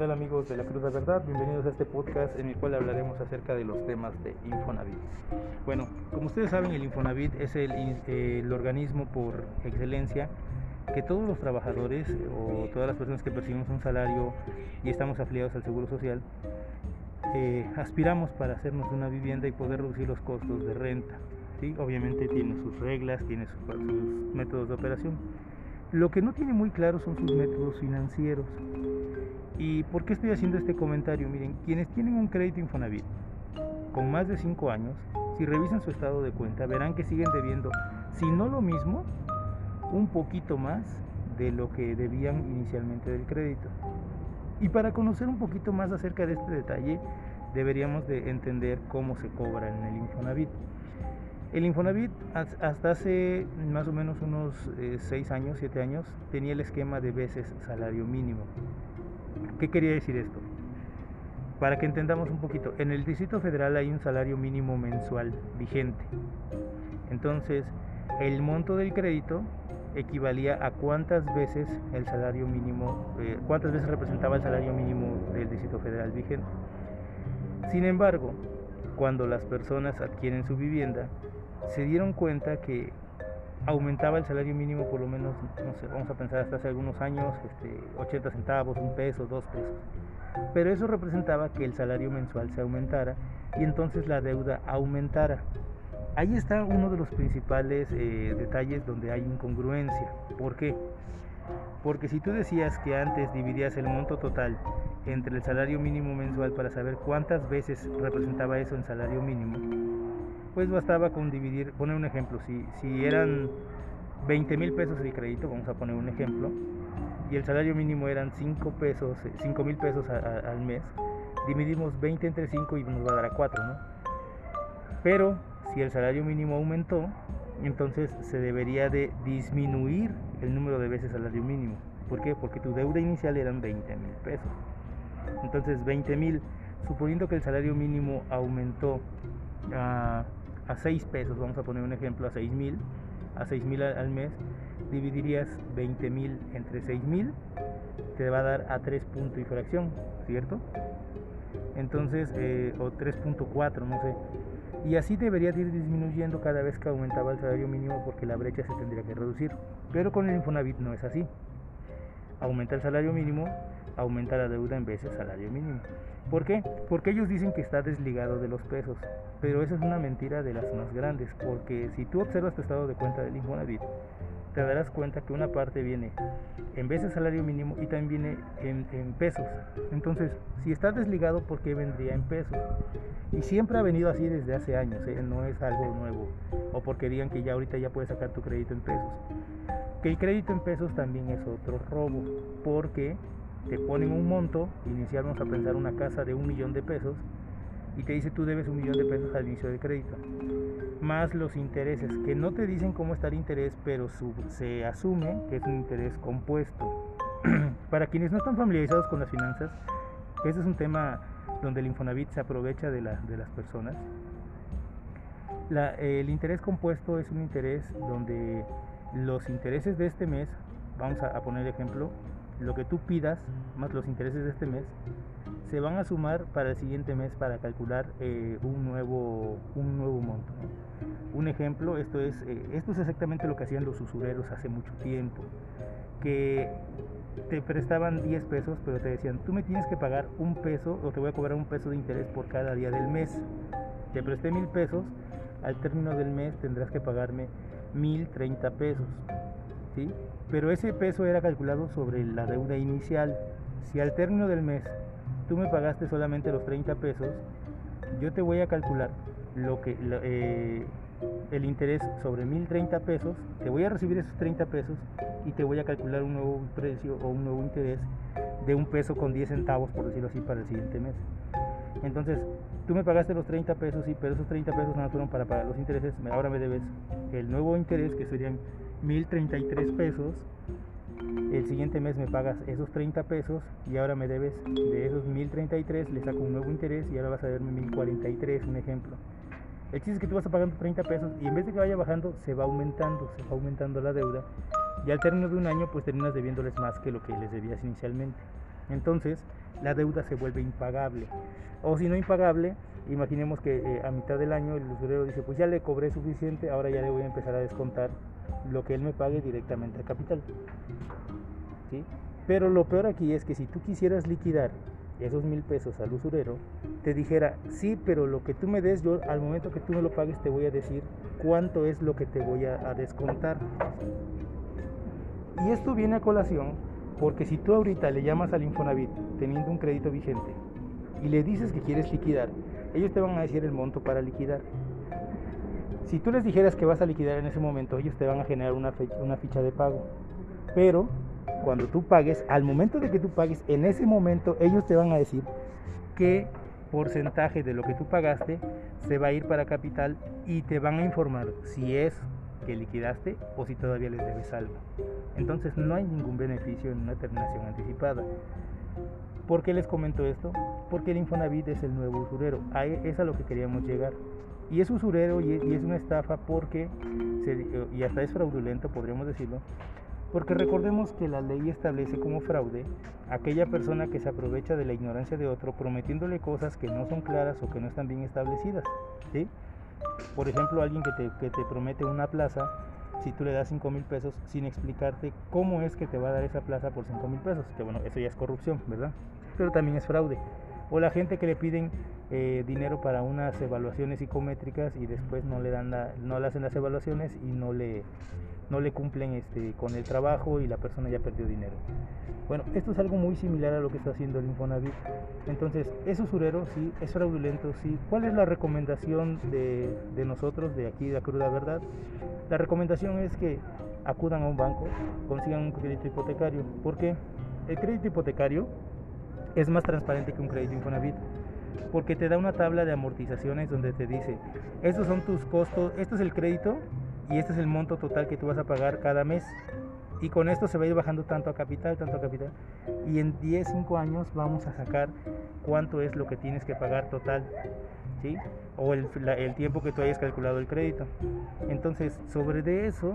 tal amigos de la Cruda Verdad? Bienvenidos a este podcast en el cual hablaremos acerca de los temas de Infonavit. Bueno, como ustedes saben, el Infonavit es el, el organismo por excelencia que todos los trabajadores o todas las personas que percibimos un salario y estamos afiliados al Seguro Social, eh, aspiramos para hacernos una vivienda y poder reducir los costos de renta. ¿sí? Obviamente tiene sus reglas, tiene sus, sus métodos de operación. Lo que no tiene muy claro son sus métodos financieros. ¿Y por qué estoy haciendo este comentario? Miren, quienes tienen un crédito Infonavit con más de 5 años, si revisan su estado de cuenta, verán que siguen debiendo, si no lo mismo, un poquito más de lo que debían inicialmente del crédito. Y para conocer un poquito más acerca de este detalle, deberíamos de entender cómo se cobra en el Infonavit. El Infonavit hasta hace más o menos unos 6 eh, años, 7 años, tenía el esquema de veces salario mínimo. ¿Qué quería decir esto? Para que entendamos un poquito, en el Distrito Federal hay un salario mínimo mensual vigente. Entonces, el monto del crédito equivalía a cuántas veces el salario mínimo, eh, cuántas veces representaba el salario mínimo del Distrito Federal vigente. Sin embargo, cuando las personas adquieren su vivienda, se dieron cuenta que aumentaba el salario mínimo por lo menos, no sé, vamos a pensar hasta hace algunos años, este, 80 centavos, un peso, dos pesos. Pero eso representaba que el salario mensual se aumentara y entonces la deuda aumentara. Ahí está uno de los principales eh, detalles donde hay incongruencia. ¿Por qué? Porque si tú decías que antes dividías el monto total entre el salario mínimo mensual para saber cuántas veces representaba eso en salario mínimo, pues bastaba con dividir, poner un ejemplo, si, si eran 20 mil pesos el crédito, vamos a poner un ejemplo, y el salario mínimo eran 5 pesos, 5 mil pesos al mes, dividimos 20 entre 5 y nos va a dar a 4, ¿no? Pero si el salario mínimo aumentó, entonces se debería de disminuir el número de veces salario mínimo. ¿Por qué? Porque tu deuda inicial eran 20 mil pesos. Entonces 20 mil, suponiendo que el salario mínimo aumentó a a 6 pesos, vamos a poner un ejemplo, a 6 mil, a 6 mil al mes, dividirías 20 mil entre 6 mil, te va a dar a 3 puntos y fracción, ¿cierto? Entonces, eh, o 3.4, no sé. Y así debería ir disminuyendo cada vez que aumentaba el salario mínimo porque la brecha se tendría que reducir. Pero con el Infonavit no es así. Aumenta el salario mínimo, aumenta la deuda en vez de salario mínimo. ¿Por qué? Porque ellos dicen que está desligado de los pesos, pero esa es una mentira de las más grandes, porque si tú observas tu estado de cuenta del Infonavit, te darás cuenta que una parte viene en vez de salario mínimo y también viene en, pesos. Entonces, si está desligado, ¿por qué vendría en pesos? Y siempre ha venido así desde hace años, ¿eh? no es algo nuevo. O porque digan que ya ahorita ya puedes sacar tu crédito en pesos. Que el crédito en pesos también es otro robo, porque te ponen un monto, iniciamos a pensar una casa de un millón de pesos, y te dice tú debes un millón de pesos al inicio del crédito, más los intereses, que no te dicen cómo está el interés, pero se asume que es un interés compuesto. Para quienes no están familiarizados con las finanzas, ese es un tema donde el Infonavit se aprovecha de, de las personas. el interés compuesto es un interés donde los intereses de este mes, vamos a poner ejemplo, lo que tú pidas más los intereses de este mes se van a sumar para el siguiente mes para calcular eh, un nuevo un nuevo monto un ejemplo esto es eh, esto es exactamente lo que hacían los usureros hace mucho tiempo que te prestaban 10 pesos pero te decían tú me tienes que pagar un peso o te voy a cobrar un peso de interés por cada día del mes te presté mil pesos al término del mes tendrás que pagarme mil treinta pesos ¿sí? pero ese peso era calculado sobre la deuda inicial. Si al término del mes tú me pagaste solamente los 30 pesos, yo te voy a calcular lo que eh, el interés sobre 1030 pesos, te voy a recibir esos 30 pesos y te voy a calcular un nuevo precio o un nuevo interés de un peso con 10 centavos, por decirlo así, para el siguiente mes. Entonces, tú me pagaste los 30 pesos, y pero esos 30 pesos no fueron para pagar los intereses, ahora me debes el nuevo interés que serían 1033 pesos. El siguiente mes me pagas esos 30 pesos y ahora me debes de esos 1033, le saco un nuevo interés y ahora vas a deberme 1043, un ejemplo. El chiste es que tú vas pagando 30 pesos y en vez de que vaya bajando, se va aumentando, se va aumentando la deuda y al término de un año pues terminas debiéndoles más que lo que les debías inicialmente. Entonces, la deuda se vuelve impagable. O si no impagable, imaginemos que eh, a mitad del año el usurero dice, pues ya le cobré suficiente, ahora ya le voy a empezar a descontar lo que él me pague directamente a capital. ¿Sí? Pero lo peor aquí es que si tú quisieras liquidar esos mil pesos al usurero, te dijera, sí, pero lo que tú me des, yo al momento que tú me lo pagues te voy a decir cuánto es lo que te voy a, a descontar. Y esto viene a colación porque si tú ahorita le llamas al Infonavit teniendo un crédito vigente y le dices que quieres liquidar, ellos te van a decir el monto para liquidar. Si tú les dijeras que vas a liquidar en ese momento, ellos te van a generar una, una ficha de pago. Pero cuando tú pagues, al momento de que tú pagues, en ese momento ellos te van a decir qué porcentaje de lo que tú pagaste se va a ir para capital y te van a informar si es que liquidaste o si todavía les debes algo. Entonces no hay ningún beneficio en una terminación anticipada. ¿Por qué les comento esto? Porque el Infonavit es el nuevo usurero. es a lo que queríamos llegar. Y es usurero y es, una estafa porque, y hasta es fraudulento, podríamos decirlo, porque recordemos que la ley establece como fraude aquella persona que se aprovecha de la ignorancia de otro prometiéndole cosas que no son claras o que no están bien establecidas. ¿sí? Por ejemplo, alguien que te, que te promete una plaza, si tú le das 5 mil pesos sin explicarte cómo es que te va a dar esa plaza por 5 mil pesos, que bueno, eso ya es corrupción, ¿verdad? Pero también es fraude. O la gente que le piden eh, dinero para unas evaluaciones psicométricas y después no le dan no le hacen las evaluaciones y no le no le cumplen este, con el trabajo y la persona ya perdió dinero. Bueno, esto es algo muy similar a lo que está haciendo el Infonavit. Entonces, ¿es usurero? Sí. ¿Es fraudulento? Sí. ¿Cuál es la recomendación de, de nosotros, de aquí, de la cruda verdad? La recomendación es que acudan a un banco, consigan un crédito hipotecario. ¿Por qué? El crédito hipotecario es más transparente que un crédito Infonavit porque te da una tabla de amortizaciones donde te dice, estos son tus costos, esto es el crédito y este es el monto total que tú vas a pagar cada mes. Y con esto se va a ir bajando tanto a capital, tanto a capital. Y en 10, 5 años vamos a sacar cuánto es lo que tienes que pagar total. ¿Sí? O el, el tiempo que tú hayas calculado el crédito. Entonces, sobre de eso,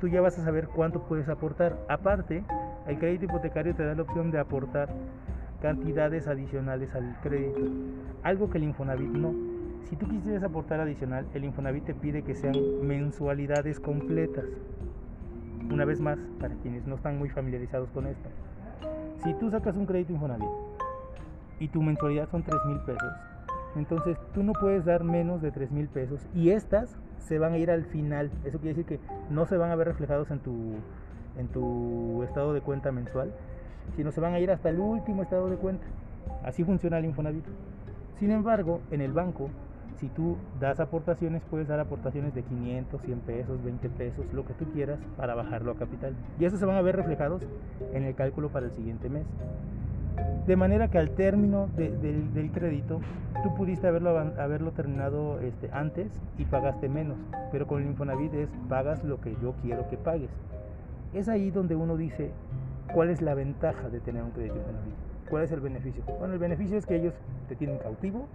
tú ya vas a saber cuánto puedes aportar. Aparte, el crédito hipotecario te da la opción de aportar cantidades adicionales al crédito. Algo que el Infonavit no. Si tú quisieras aportar adicional, el Infonavit te pide que sean mensualidades completas. Una vez más, para quienes no están muy familiarizados con esto, si tú sacas un crédito Infonavit y tu mensualidad son 3 mil pesos, entonces tú no puedes dar menos de 3 mil pesos y estas se van a ir al final. Eso quiere decir que no se van a ver reflejados en tu, en tu estado de cuenta mensual, sino se van a ir hasta el último estado de cuenta. Así funciona el Infonavit. Sin embargo, en el banco si tú das aportaciones, puedes dar aportaciones de 500, 100 pesos, 20 pesos, lo que tú quieras para bajarlo a capital. Y eso se van a ver reflejados en el cálculo para el siguiente mes. De manera que al término del crédito, tú pudiste haberlo, haberlo terminado este, antes y pagaste menos. Pero con el Infonavit es pagas lo que yo quiero que pagues. Es ahí donde uno dice cuál es la ventaja de tener un crédito Infonavit. ¿Cuál es el beneficio? Bueno, el beneficio es que ellos te tienen cautivo,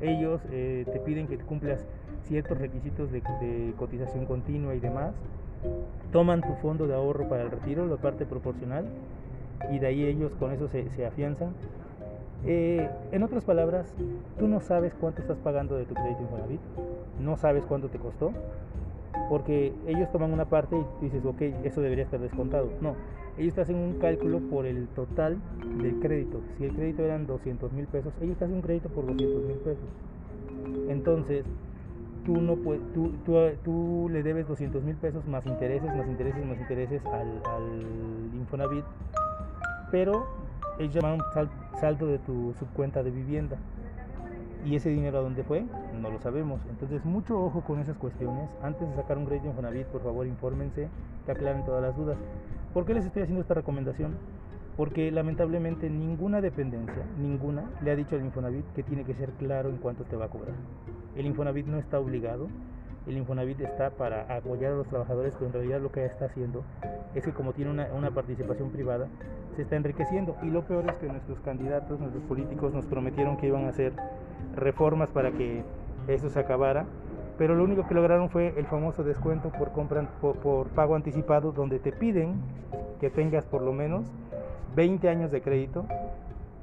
ellos eh, te piden que cumplas ciertos requisitos de, cotización continua y demás, toman tu fondo de ahorro para el retiro, la parte proporcional, y de ahí ellos con eso se, afianzan. Eh, en otras palabras, tú no sabes cuánto estás pagando de tu crédito Infonavit, no sabes cuánto te costó, porque ellos toman una parte y dices, ok, eso debería estar descontado. No, ellos te hacen un cálculo por el total del crédito. Si el crédito eran 200 mil pesos, ellos te hacen un crédito por 200 mil pesos. Entonces, tú, no puedes, tú, tú, le debes 200 mil pesos más intereses, más intereses, más intereses al, Infonavit, pero ellos llaman saldo de tu subcuenta de vivienda. ¿Y ese dinero a dónde fue? No lo sabemos. Entonces, mucho ojo con esas cuestiones. Antes de sacar un crédito Infonavit, por favor, infórmense, que aclaren todas las dudas. ¿Por qué les estoy haciendo esta recomendación? Porque lamentablemente ninguna dependencia, ninguna, le ha dicho al Infonavit que tiene que ser claro en cuánto te va a cobrar. El Infonavit no está obligado, el Infonavit está para apoyar a los trabajadores, pero en realidad lo que está haciendo es que como tiene una, una, participación privada, se está enriqueciendo. Y lo peor es que nuestros candidatos, nuestros políticos nos prometieron que iban a hacer reformas para que eso se acabara, pero lo único que lograron fue el famoso descuento por, compra, por, pago anticipado, donde te piden que tengas por lo menos 20 años de crédito,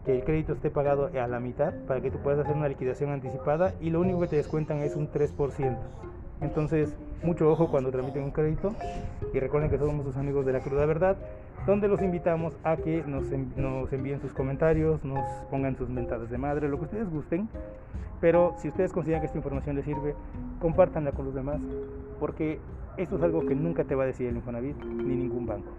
que el crédito esté pagado a la mitad para que tú puedas hacer una liquidación anticipada y lo único que te descuentan es un 3%. Entonces, mucho ojo cuando tramiten un crédito y recuerden que somos sus amigos de la cruda verdad, donde los invitamos a que nos, envíen sus comentarios, nos pongan sus mentadas de madre, lo que ustedes gusten. Pero si ustedes consideran que esta información les sirve, compártanla con los demás, porque esto es algo que nunca te va a decir el Infonavit ni ningún banco.